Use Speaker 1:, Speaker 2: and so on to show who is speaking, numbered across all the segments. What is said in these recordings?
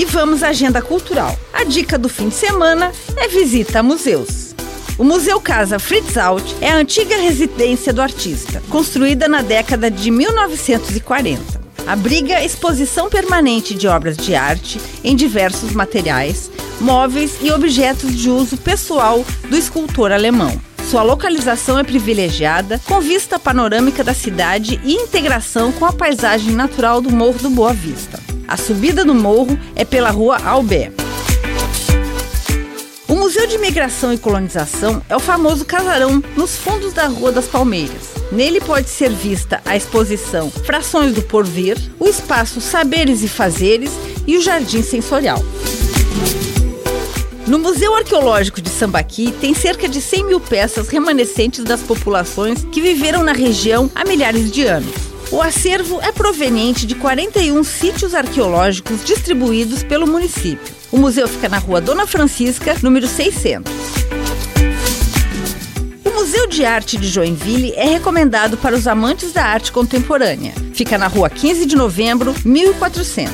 Speaker 1: E vamos à agenda cultural. A dica do fim de semana é visita a museus. O Museu Casa Fritz Alt é a antiga residência do artista, construída na década de 1940. Abriga exposição permanente de obras de arte em diversos materiais, móveis e objetos de uso pessoal do escultor alemão. Sua localização é privilegiada, com vista panorâmica da cidade e integração com a paisagem natural do Morro do Boa Vista. A subida do morro é pela rua Albé. O Museu de Imigração e Colonização é o famoso casarão nos fundos da Rua das Palmeiras. Nele pode ser vista a exposição Frações do Porvir, o espaço Saberes e Fazeres e o Jardim Sensorial. No Museu Arqueológico de Sambaqui tem cerca de 100 mil peças remanescentes das populações que viveram na região há milhares de anos. O acervo é proveniente de 41 sítios arqueológicos distribuídos pelo município. O museu fica na rua Dona Francisca, número 600. O Museu de Arte de Joinville é recomendado para os amantes da arte contemporânea. Fica na rua 15 de novembro, 1400.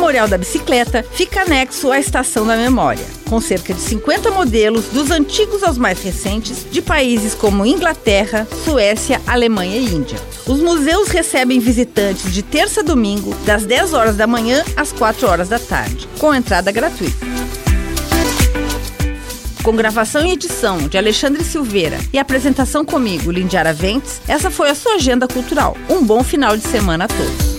Speaker 1: Memorial da Bicicleta fica anexo à Estação da Memória, com cerca de 50 modelos, dos antigos aos mais recentes, de países como Inglaterra, Suécia, Alemanha e Índia. Os museus recebem visitantes de terça a domingo, das 10 horas da manhã às 4 horas da tarde, com entrada gratuita. Com gravação e edição de Alexandre Silveira e apresentação comigo, Lindiara Ventes, essa foi a sua agenda cultural. Um bom final de semana a todos.